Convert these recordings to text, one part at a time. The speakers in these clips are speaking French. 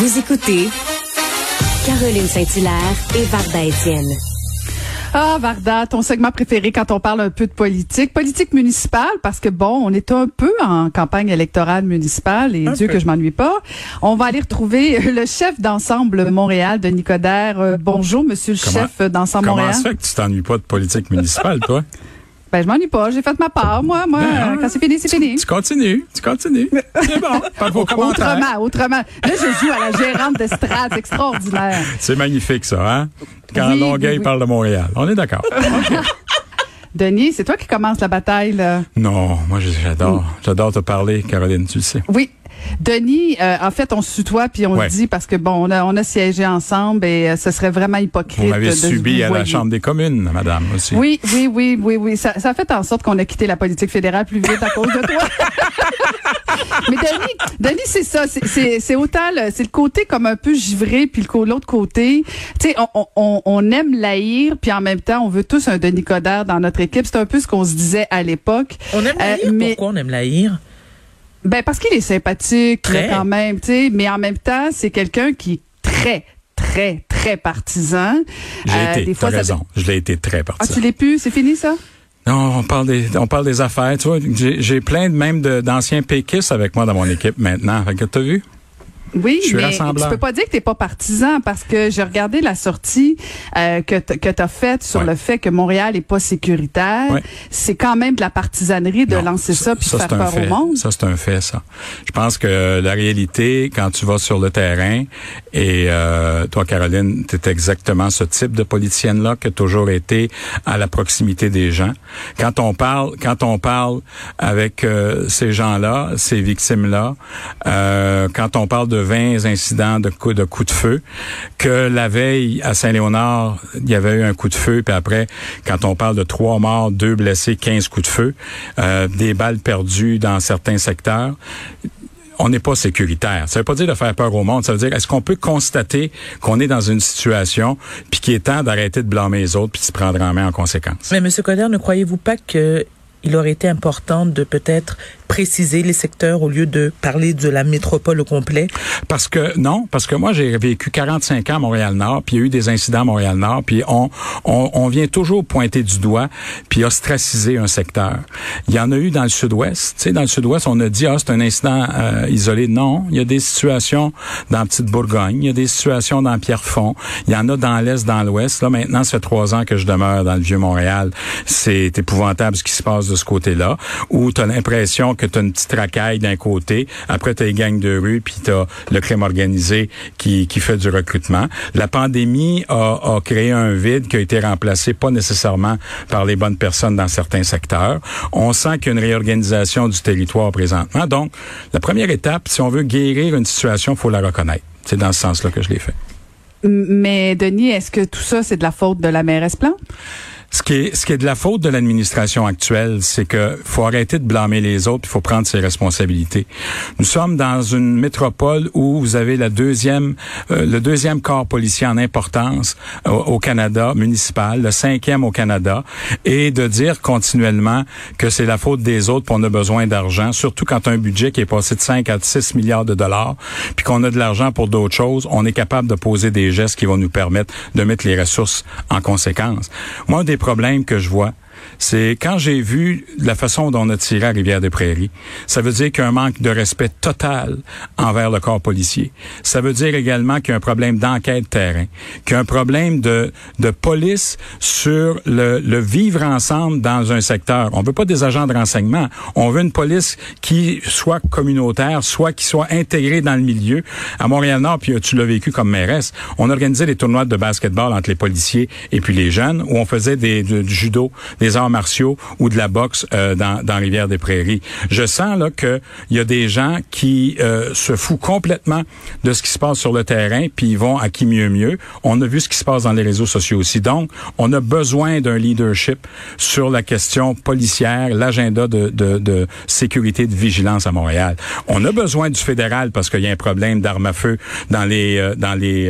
Vous écoutez Caroline Saint-Hilaire et Varda Étienne. Ah, Varda, ton segment préféré quand on parle un peu de politique. Politique municipale, parce que bon, on est un peu en campagne électorale municipale et Dieu que je m'ennuie pas. On va aller retrouver le chef d'ensemble Montréal, de Nicodère. Euh, bonjour, monsieur le chef d'ensemble Montréal. Comment ça fait que tu t'ennuies pas de politique municipale, toi? Ben, je m'ennuie pas. J'ai fait ma part. Moi, moi, Ben, quand c'est fini, c'est fini. Tu continues, tu continues. C'est bon. Pas vos commentaires. Autrement, autrement. Là, je joue à la gérante d'estrade. C'est extraordinaire. C'est magnifique, ça, hein? Quand Oui, Longueuil oui, oui. parle de Montréal. On est d'accord. Denis, c'est toi qui commence la bataille, là. Non, moi, j'adore. J'adore te parler, Caroline, tu le sais. Oui. Denis, euh, en fait, on se tutoie puis on Ouais. le dit parce que bon, on a, on a siégé ensemble et euh, ce serait vraiment hypocrite. Vous m'avez se subi à la. Chambre des communes, madame, aussi. Oui, oui, oui, oui, oui. Ça, ça a fait en sorte qu'on a quitté la politique fédérale plus vite à cause de toi. Mais Denis, Denis, c'est ça. C'est- autant le, c'est le côté comme un peu givré, puis l'autre côté. Tu sais, on, on, on aime l'haïr, puis en même temps, on veut tous un Denis Coderre dans notre équipe. C'est un peu ce qu'on se disait à l'époque. On aime la Euh, lire. mais- Pourquoi on aime la lire? Ben parce qu'il est sympathique Très. quand même, tu sais, mais en même temps, c'est quelqu'un qui est très très très partisan. J'ai Euh, été, des fois, ça- raison. Je l'ai été très Ah, partisan. tu l'es plus, c'est fini ça? Non, on parle des, on parle des affaires. Tu vois, j'ai plein de, même d'anciens péquistes avec moi dans mon équipe maintenant. Fait que t'as vu? Oui, Je mais tu peux pas dire que t'es pas partisan parce que j'ai regardé la sortie euh, que que t'as faite sur Ouais. le fait que Montréal est pas sécuritaire. Ouais. C'est quand même de la partisanerie de Non, lancer ça, puis faire peur fait. au monde. Ça, c'est un fait, ça. Je pense que la réalité, quand tu vas sur le terrain, et euh, toi, Caroline, tu es exactement ce type de politicienne-là qui a toujours été à la proximité des gens. Quand on parle, quand on parle avec euh, ces gens-là, ces victimes-là, euh, quand on parle de 20 incidents de coups de feu, que la veille à Saint-Léonard, il y avait eu un coup de feu, puis après, quand on parle de trois morts, deux blessés, 15 coups de feu, euh, des balles perdues dans certains secteurs, on n'est pas sécuritaire. Ça veut pas dire de faire peur au monde. Ça veut dire, est-ce qu'on peut constater qu'on est dans une situation, puis qu'il est temps d'arrêter de blâmer les autres, puis de se prendre en main en conséquence? Mais M. Coder, ne croyez-vous pas que il aurait été important de peut-être préciser les secteurs au lieu de parler de la métropole au complet? Parce que non, parce que moi j'ai vécu 45 ans à Montréal-Nord, puis il y a eu des incidents à Montréal-Nord, puis on, on on vient toujours pointer du doigt, puis ostraciser un secteur. Il y en a eu dans le Sud-Ouest, tu sais, dans le Sud-Ouest, on a dit ah c'est un incident euh, isolé. Non, il y a des situations dans Petite Bourgogne, il y a des situations dans Pierrefonds, il y en a dans l'Est, dans l'Ouest. Là maintenant, ça fait trois ans que je demeure dans le vieux Montréal. C'est épouvantable ce qui se passe de ce côté-là, où tu as l'impression que tu as une petite racaille d'un côté, après tu as les gangs de rue, puis tu as le crime organisé qui, qui fait du recrutement. La pandémie a, créé un vide qui a été remplacé pas nécessairement par les bonnes personnes dans certains secteurs. On sent qu'il y a une réorganisation du territoire présentement. Donc, la première étape, si on veut guérir une situation, faut la reconnaître. C'est dans ce sens-là que je l'ai fait. Mais Denis, est-ce que tout ça c'est de la faute de la mairesse Plante? Ce qui est, ce qui est de la faute de l'administration actuelle, c'est que faut arrêter de blâmer les autres, il faut prendre ses responsabilités. Nous sommes dans une métropole où vous avez la deuxième, euh, le deuxième corps policier en importance au, au Canada municipal, le cinquième au Canada, et de dire continuellement que c'est la faute des autres, qu'on a besoin d'argent, surtout quand un budget qui est passé de 5 à 6 milliards de dollars, puis qu'on a de l'argent pour d'autres choses, on est capable de poser des gestes qui vont nous permettre de mettre les ressources en conséquence. Moi, problèmes que je vois, c'est quand j'ai vu la façon dont on a tiré à Rivière-des-Prairies, ça veut dire qu'il y a un manque de respect total envers le corps policier. Ça veut dire également qu'il y a un problème d'enquête terrain, qu'il y a un problème de, de police sur le, le vivre ensemble dans un secteur. On veut pas des agents de renseignement. On veut une police qui soit communautaire, soit qui soit intégrée dans le milieu. À Montréal-Nord, puis tu l'as vécu comme mairesse, on organisait des tournois de basketball entre les policiers et puis les jeunes, où on faisait des, du, du judo, des arts martiaux ou de la boxe euh, dans, dans Rivière-des-Prairies. Je sens là que il y a des gens qui euh, se foutent complètement de ce qui se passe sur le terrain, puis ils vont à qui mieux mieux. On a vu ce qui se passe dans les réseaux sociaux aussi. Donc, on a besoin d'un leadership sur la question policière, l'agenda de, de, de sécurité, de vigilance à Montréal. On a besoin du fédéral parce qu'il y a un problème d'armes à feu dans les euh, dans les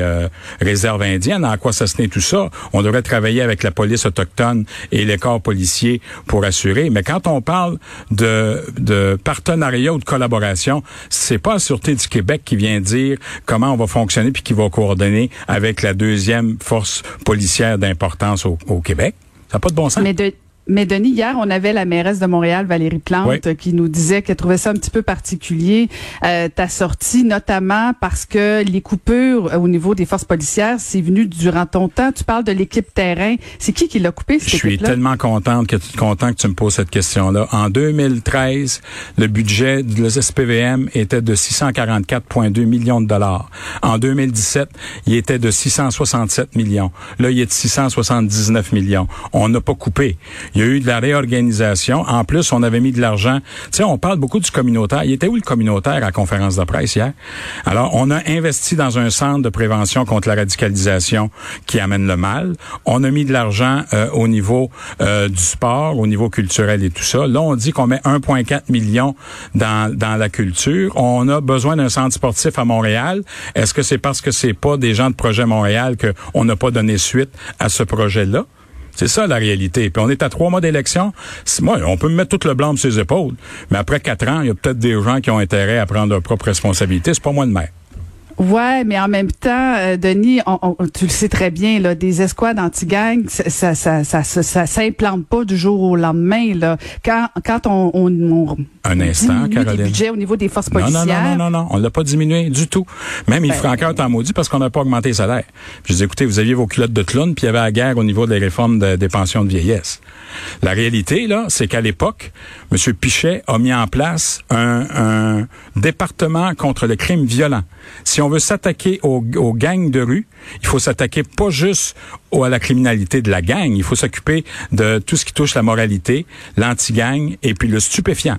réserves indiennes. À quoi ça se tenait tout ça? On devrait travailler avec la police autochtone et les corps policiers pour assurer. Mais quand on parle de, partenariat ou de collaboration, c'est pas la Sûreté du Québec qui vient dire comment on va fonctionner puis qui va coordonner avec la deuxième force policière d'importance au, au Québec. Ça n'a pas de bon sens. Mais de, mais Denis, hier, on avait la mairesse de Montréal, Valérie Plante, qui nous disait qu'elle trouvait ça un petit peu particulier, euh, ta sortie, notamment parce que les coupures au niveau des forces policières, c'est venu durant ton temps. Tu parles de l'équipe terrain. C'est qui qui l'a coupé, cette Je suis tellement contente que, content que tu me poses cette question-là. En 2013, le budget de SPVM était de 644,2 millions de dollars. En 2017, il était de 667 millions. Là, il est de 679 millions. On n'a pas coupé. Il y a eu de la réorganisation. En plus, on avait mis de l'argent. Tu sais, on parle beaucoup du communautaire. Il était où le communautaire à la conférence de presse hier? Alors, on a investi dans un centre de prévention contre la radicalisation qui amène le mal. On a mis de l'argent euh, au niveau euh, du sport, au niveau culturel et tout ça. Là, on dit qu'on met 1,4 million dans, dans la culture. On a besoin d'un centre sportif à Montréal. Est-ce que c'est parce que c'est pas des gens de Projet Montréal qu'on n'a pas donné suite à ce projet-là? C'est ça la réalité. Puis on est à trois mois d'élection. Moi, on peut me mettre tout le blanc sur ses épaules. Mais après quatre ans, il y a peut-être des gens qui ont intérêt à prendre leur propre responsabilité. C'est pas moi le maire. Ouais, mais en même temps, euh, Denis, on, tu le sais très bien, là, des escouades anti-gang, ça, ça, ça, ça, s'implante pas du jour au lendemain. Là. Quand, quand on, on, un instant, Caroline. budget au niveau des forces policières. Non, non, non, non, non, on l'a pas diminué du tout. Même il ben, encore en maudit parce qu'on n'a pas augmenté les salaires. Je dis, écoutez, vous aviez vos culottes de clown, puis il y avait la guerre au niveau des réformes des pensions de vieillesse. La réalité, là, c'est qu'à l'époque, M. Pichet a mis en place un, un département contre le crime violent. Si on veut s'attaquer aux, gangs de rue, il faut s'attaquer pas juste à la criminalité de la gang, il faut s'occuper de tout ce qui touche la moralité, l'anti-gang et puis le stupéfiant.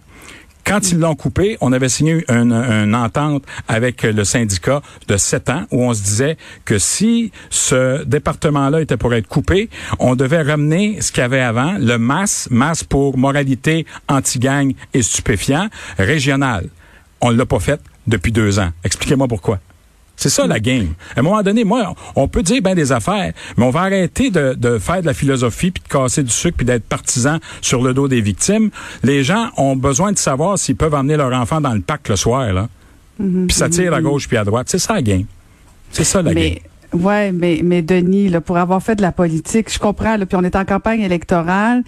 Quand ils l'ont coupé, on avait signé une, entente avec le syndicat de sept ans où on se disait que si ce département-là était pour être coupé, on devait ramener ce qu'il y avait avant, le MAS, MAS pour moralité, anti-gang et stupéfiant, régional. On l'a pas fait depuis deux ans. Expliquez-moi pourquoi. C'est ça la game. À un moment donné, moi, on peut dire bien des affaires, mais on va arrêter de, de faire de la philosophie puis de casser du sucre puis d'être partisan sur le dos des victimes. Les gens ont besoin de savoir s'ils peuvent emmener leur enfant dans le parc le soir là. Mm-hmm. Puis ça tire à gauche puis à droite. C'est ça la game. C'est ça la game. Ouais, mais mais Denis, là, pour avoir fait de la politique, je comprends. Là, puis on est en campagne électorale.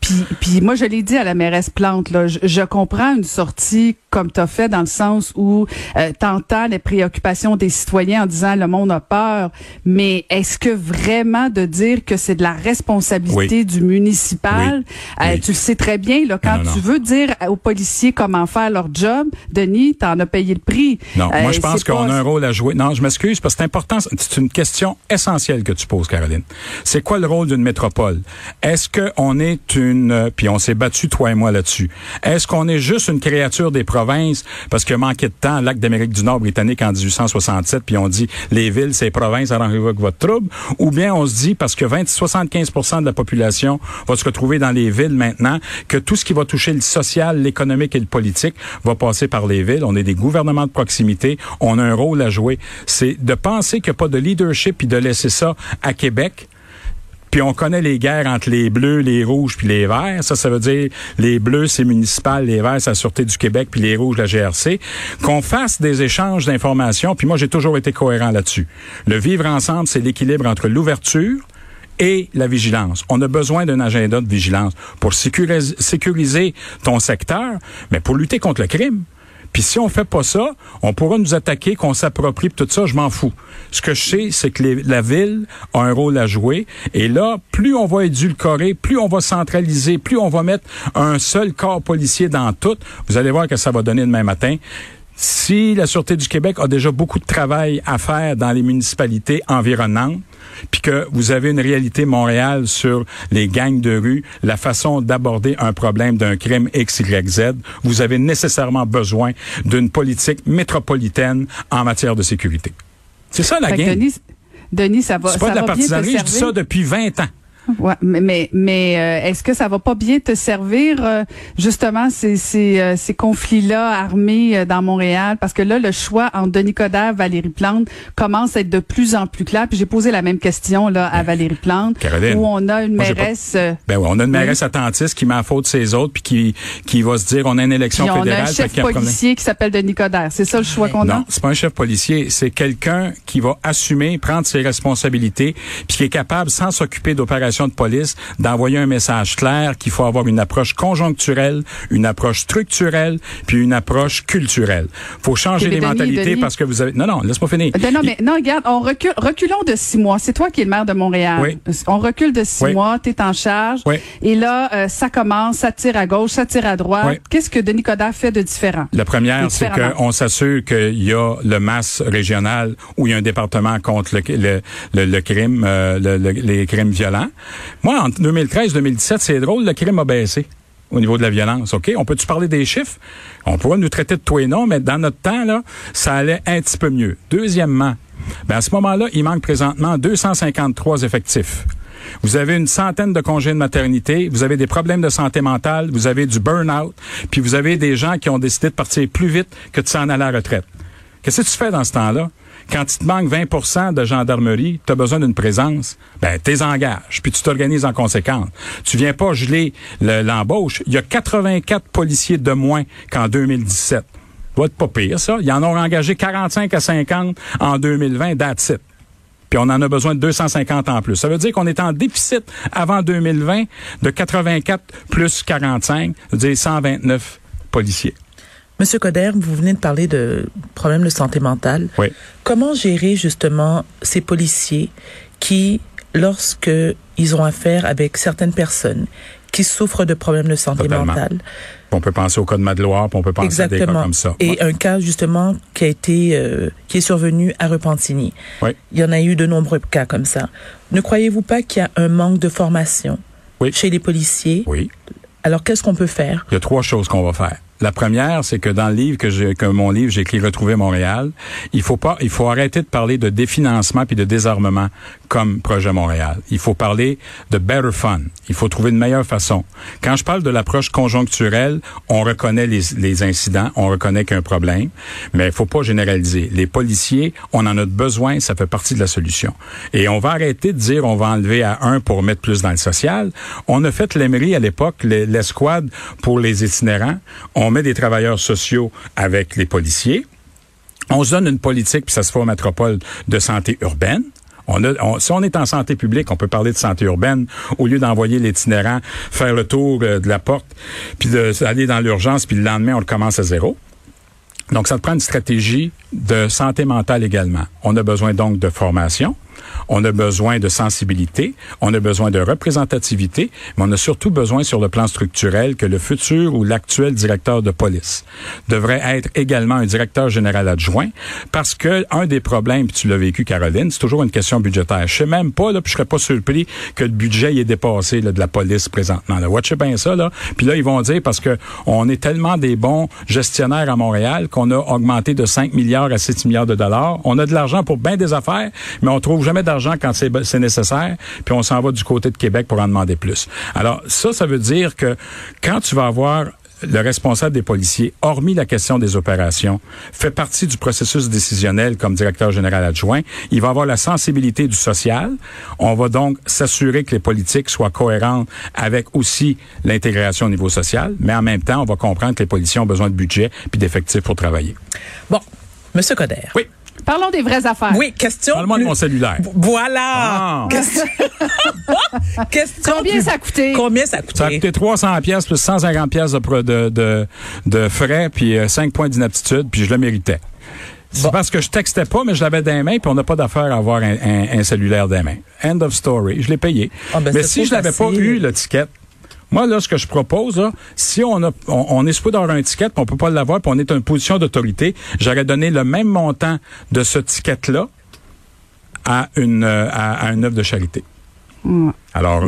Puis, puis moi, je l'ai dit à la mairesse Plante. Là, je, comprends une sortie comme tu as fait dans le sens où euh, t'entends les préoccupations des citoyens en disant le monde a peur. Mais est-ce que vraiment de dire que c'est de la responsabilité du municipal, euh, tu le sais très bien. Là, quand tu veux dire aux policiers comment faire leur job, Denis, t'en as payé le prix. Non, moi je euh, pense qu'on a un rôle à jouer. Non, je m'excuse parce que c'est important. C'est une question essentielle que tu poses, Caroline. C'est quoi le rôle d'une métropole? Est-ce qu'on est une, puis on s'est battu toi et moi là-dessus, est-ce qu'on est juste une créature des provinces? Parce a manqué de temps, l'acte d'Amérique du Nord britannique en 1867, puis on dit les villes, c'est provinces, arrangez-vous votre trouble, ou bien on se dit parce que 20, 75% de la population va se retrouver dans les villes maintenant, que tout ce qui va toucher le social, l'économique et le politique va passer par les villes. On est des gouvernements de proximité, on a un rôle à jouer. C'est de penser qu'il n'y a pas de leader leadership puis de laisser ça à Québec. Puis on connaît les guerres entre les bleus, les rouges puis les verts. Ça, ça veut dire les bleus, c'est municipal, les verts, c'est la Sûreté du Québec, puis les rouges, la GRC. Qu'on fasse des échanges d'informations. Puis moi, j'ai toujours été cohérent là-dessus. Le vivre ensemble, c'est l'équilibre entre l'ouverture, et la vigilance. On a besoin d'un agenda de vigilance pour sécuriser ton secteur, mais pour lutter contre le crime. Puis si on fait pas ça, on pourra nous attaquer, qu'on s'approprie, tout ça, je m'en fous. Ce que je sais, c'est que la ville a un rôle à jouer. Et là, plus on va édulcorer, plus on va centraliser, plus on va mettre un seul corps policier dans tout, vous allez voir que ça va donner demain matin. Si la Sûreté du Québec a déjà beaucoup de travail à faire dans les municipalités environnantes, puis que vous avez une réalité Montréal sur les gangs de rue, la façon d'aborder un problème d'un crime X, Y, Z, vous avez nécessairement besoin d'une politique métropolitaine en matière de sécurité. C'est ça la game. Denis, Denis, ça va. C'est pas de la partisanerie, je dis ça depuis 20 ans. Ouais, mais mais, mais euh, est-ce que ça va pas bien te servir euh, justement ces ces, euh, ces conflits-là armés euh, dans Montréal? Parce que là le choix entre Denis Coderre, Valérie Plante commence à être de plus en plus clair. Puis j'ai posé la même question là à Valérie Plante Caroline, où on a une moi, j'ai pas- mairesse euh, Ben oui, on a une mairesse attentiste qui met à faute ses autres puis qui qui va se dire on a une élection puis on a fédérale un chef policier qui s'appelle Denis Coderre. C'est ça le choix qu'on a? Non, c'est pas un chef policier, c'est quelqu'un qui va assumer, prendre ses responsabilités, puis qui est capable, sans s'occuper d'opérations de police, d'envoyer un message clair qu'il faut avoir une approche conjoncturelle, une approche structurelle, puis une approche culturelle. Faut changer les Denis, mentalités Denis- parce que vous avez. Non, non, laisse-moi finir. Euh, Non, mais non, regarde, on recule, reculons de six mois. C'est toi qui es le maire de Montréal. Oui. On recule de six Oui. mois, tu es en charge. Oui. Et là, euh, ça commence, ça tire à gauche, ça tire à droite. Oui. Qu'est-ce que Denis Coderre fait de différent? La première, c'est qu'on s'assure qu'il y a le masse régional où il y a un département contre le, le, le, le crime, euh, le- le- les crimes violents. Moi, en 2013-2017, c'est drôle, le crime a baissé au niveau de la violence, OK? On peut-tu parler des chiffres? On pourra nous traiter de tout et non, mais dans notre temps, là, ça allait un petit peu mieux. Deuxièmement, ben à ce moment-là, il manque présentement 253 effectifs. Vous avez une centaine de congés de maternité, vous avez des problèmes de santé mentale, vous avez du burn-out, puis vous avez des gens qui ont décidé de partir plus vite que de s'en aller à la retraite. Qu'est-ce que tu fais dans ce temps-là? Quand il te manque 20% de gendarmerie, tu as besoin d'une présence, ben t'es engages, puis tu t'organises en conséquence. Tu viens pas geler le- l'embauche. Il y a 84 policiers de moins qu'en 2017. Ça va être pas pire, ça. Ils en ont engagé 45 à 50 en 2020, that's. Puis on en a besoin de 250 en plus. Ça veut dire qu'on est en déficit avant 2020 de 84 plus 45, ça veut dire 129 policiers. Monsieur Coder, vous venez de parler de problèmes de santé mentale. Oui. Comment gérer justement ces policiers qui, lorsque ils ont affaire avec certaines personnes qui souffrent de problèmes de santé Totalement. mentale, On peut penser au cas de Madloire, puis on peut penser à des cas comme ça. et Ouais. un cas justement qui a été euh, qui est survenu à Repentigny. Oui. Il y en a eu de nombreux cas comme ça. Ne croyez-vous pas qu'il y a un manque de formation Oui. chez les policiers? Oui. Alors qu'est-ce qu'on peut faire? Il y a trois choses qu'on va faire. La première, c'est que dans le livre que j'ai, que mon livre, j'ai écrit Retrouver Montréal, il faut pas, il faut arrêter de parler de définancement puis de désarmement comme projet Montréal. Il faut parler de better fun. Il faut trouver une meilleure façon. Quand je parle de l'approche conjoncturelle, on reconnaît les, les incidents, on reconnaît qu'il y a un problème, mais il faut pas généraliser. Les policiers, on en a besoin, ça fait partie de la solution. Et on va arrêter de dire on va enlever à un pour mettre plus dans le social. On a fait l'Emery à l'époque, le- l'escouade pour les itinérants. Met des travailleurs sociaux avec les policiers. On se donne une politique, puis ça se fait aux métropoles, de santé urbaine. On on- si on est en santé publique, on peut parler de santé urbaine au lieu d'envoyer l'itinérant faire le tour euh, de la porte, puis d'aller dans l'urgence, puis le lendemain, on le commence à zéro. Donc, ça te prend une stratégie de santé mentale également. On a besoin donc de formation, on a besoin de sensibilité, on a besoin de représentativité, mais on a surtout besoin sur le plan structurel que le futur ou l'actuel directeur de police devrait être également un directeur général adjoint parce que un des problèmes, puis tu l'as vécu Caroline, c'est toujours une question budgétaire. Je sais même pas, puis je serais pas surpris que le budget y est dépassé de la police présentement. Là. Watchez bien ça, là. Puis là, ils vont dire parce que on est tellement des bons gestionnaires à Montréal qu'on a augmenté de 5 milliards à 6 milliards de dollars. On a de l'argent pour bien des affaires, mais on trouve jamais d'argent quand c'est nécessaire, puis on s'en va du côté de Québec pour en demander plus. Alors ça, ça veut dire que quand tu vas avoir le responsable des policiers, hormis la question des opérations, fait partie du processus décisionnel comme directeur général adjoint. Il va avoir la sensibilité du social. On va donc s'assurer que les politiques soient cohérentes avec aussi l'intégration au niveau social, mais en même temps, on va comprendre que les policiers ont besoin de budget puis d'effectifs pour travailler. Bon, Monsieur Coder. Oui, Parlons des vraies affaires. Oui, question. parle-moi de mon cellulaire. Voilà. Ah. Question. question Combien plus- ça a coûté? Combien ça a coûté? Ça a coûté? 300 pièces plus 150 pièces de, de, de, de frais puis 5 points d'inaptitude puis je le méritais. C'est Bon. parce que je textais pas, mais je l'avais dans les mains, puis on n'a pas d'affaire à avoir un, un- un cellulaire dans les mains. End of story. Je l'ai payé. Ah, ben, mais si je l'avais pas eu, le ticket, moi, là, ce que je propose, là, si on, a, on, on est supposé d'avoir un ticket, puis on peut pas l'avoir, puis on est en position d'autorité, j'aurais donné le même montant de ce ticket-là à une, euh, à, à une œuvre de charité. Ouais. Alors,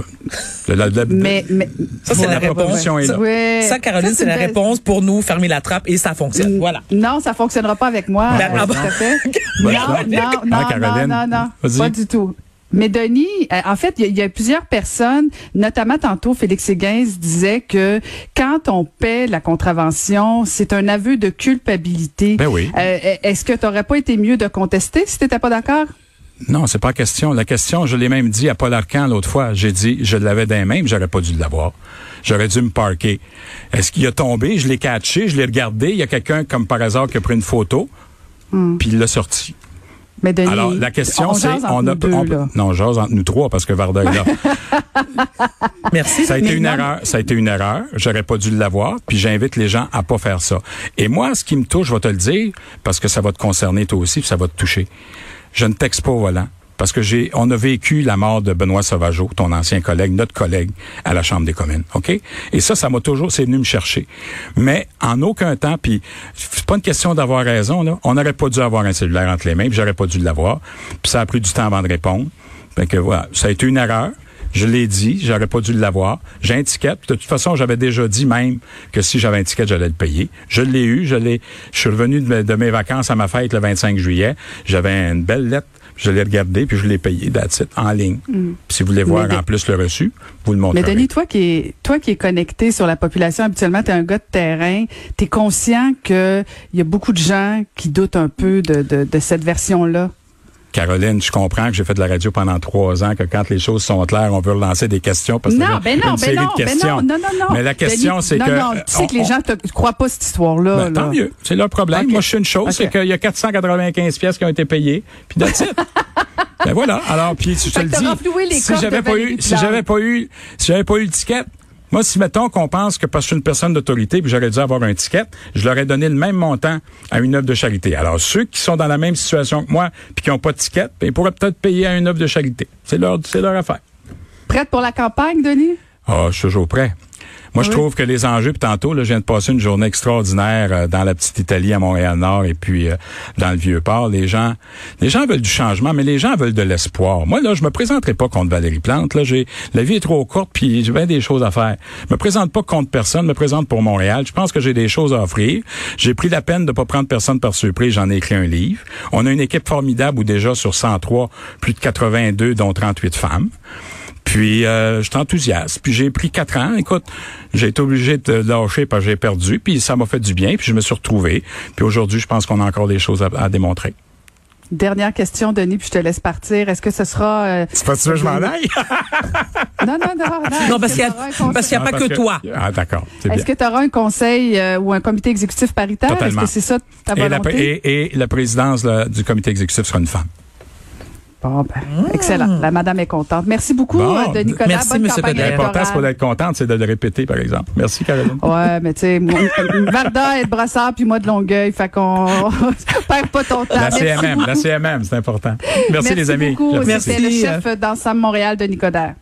le- la- la- Mais, mais Ça, c'est la réponse. proposition est là. Ouais. Ça, Caroline, c'est la belle- réponse pour nous fermer la trappe et ça fonctionne. Voilà. Non, ça fonctionnera pas avec moi. Ben, euh, ah tout bon. à fait. Ben, non, non. non, Ah, non, non, pas du tout. Mais Denis, euh, en fait, il y, a- il y a plusieurs personnes, notamment tantôt Félix Séguin disait que quand on paie la contravention, c'est un aveu de culpabilité. Ben oui. Euh, Est-ce que tu n'aurais pas été mieux de contester si tu n'étais pas d'accord? Non, c'est pas question. La question, je l'ai même dit à Paul Arcan l'autre fois. J'ai dit, je l'avais dans les mains, mais j'aurais pas dû l'avoir. J'aurais dû me parquer. Est-ce qu'il a tombé? Je l'ai catché, je l'ai regardé. Il y a quelqu'un, comme par hasard, qui a pris une photo, puis il l'a sorti. Mais Denis, Alors, la question, on c'est, jase entre on a, nous deux, on- là. non, j'ose entre nous trois parce que Varda est là. Merci. Ça a été une non, erreur. Ça a été une erreur. J'aurais pas dû l'avoir. Puis j'invite les gens à pas faire ça. Et moi, ce qui me touche, je vais te le dire, parce que ça va te concerner toi aussi, puis ça va te toucher. Je ne texte pas au volant. Parce que j'ai, on a vécu la mort de Benoît Sauvageau, ton ancien collègue, notre collègue à la Chambre des communes, ok? Et ça, ça m'a toujours, c'est venu me chercher. Mais en aucun temps, puis c'est pas une question d'avoir raison là. On n'aurait pas dû avoir un cellulaire entre les mains, puis j'aurais pas dû l'avoir. Puis ça a pris du temps avant de répondre. Fait que voilà, ça a été une erreur. Je l'ai dit, j'aurais pas dû l'avoir. J'ai un ticket. De toute façon, j'avais déjà dit même que si j'avais un ticket, j'allais le payer. Je l'ai eu. Je l'ai. Je suis revenu de, mes- de mes vacances à ma fête le 25 juillet. J'avais une belle lettre. Je l'ai regardée puis je l'ai payé that's it, en ligne. Puis si vous voulez voir Mm. Mais en plus le reçu, vous le montrerez. Mais Denis, toi qui es toi qui es connecté sur la population, habituellement tu es un gars de terrain, tu es conscient que il y a beaucoup de gens qui doutent un peu de, de, de cette version-là? Caroline, je comprends que j'ai fait de la radio pendant trois ans, que quand les choses sont claires, on veut relancer des questions parce que Non, ben non, une ben série non, de ben questions. non, non, non, non. Mais la question, c'est que Non, tu sais on- que les gens te croient pas cette histoire-là. Ben, tant mieux. C'est leur problème. Moi, je sais une chose, c'est qu'il y a 495 pièces qui ont été payées. Puis that's it. ben voilà. Alors, puis je te le dis. Si j'avais pas eu, si j'avais pas eu, si j'avais pas eu le ticket, moi, si mettons qu'on pense que parce que je suis une personne d'autorité puis j'aurais dû avoir un ticket, je leur ai donné le même montant à une œuvre de charité. Alors, ceux qui sont dans la même situation que moi puis qui n'ont pas de ticket, ben, ils pourraient peut-être payer à une œuvre de charité. C'est leur, c'est leur affaire. Prête pour la campagne, Denis? Ah, je suis toujours prêt. Moi, je trouve que les enjeux, puis tantôt, là, je viens de passer une journée extraordinaire euh, dans la petite Italie à Montréal-Nord et puis euh, dans le Vieux-Port. Les gens, les gens veulent du changement, mais les gens veulent de l'espoir. Moi, là, je me présenterai pas contre Valérie Plante. Là, j'ai la vie est trop courte, puis j'ai bien des choses à faire. Je me présente pas contre personne, je me présente pour Montréal. Je pense que j'ai des choses à offrir. J'ai pris la peine de pas prendre personne par surprise. J'en ai écrit un livre. On a une équipe formidable où déjà sur 103, plus de 82, dont 38 femmes. Puis euh, je suis enthousiaste. Puis j'ai pris quatre ans. Écoute, j'ai été obligé de lâcher parce que j'ai perdu. Puis ça m'a fait du bien. Puis je me suis retrouvé. Puis aujourd'hui, je pense qu'on a encore des choses à, à démontrer. Dernière question, Denis, puis je te laisse partir. Est-ce que ce sera... euh, C'est pas sûr que je m'en aille? Non, non, non. non. Non, parce qu'il y a- parce qu'il y a pas que toi. Ah, d'accord. Est-ce que tu auras un conseil euh, ou un comité exécutif paritaire? Est-ce que c'est ça ta Et la, volonté? et, et la présidence là, du comité exécutif sera une femme. Bon, ben, excellent. La madame est contente. Merci beaucoup, Bon. euh, Denis Coderre. Merci, Bonne Coderre. L'important, c'est pas d'être contente, c'est de le répéter, par exemple. Merci, Caroline. Ouais, mais tu sais, moi, Varda est de Brassard puis moi de Longueuil, fait qu'on perd pas ton temps. La Merci CMM, beaucoup. la CMM, c'est important. Merci, les amis. beaucoup. J'apprécie. C'était le Merci. chef d'Ensemble Montréal, Denis Coderre.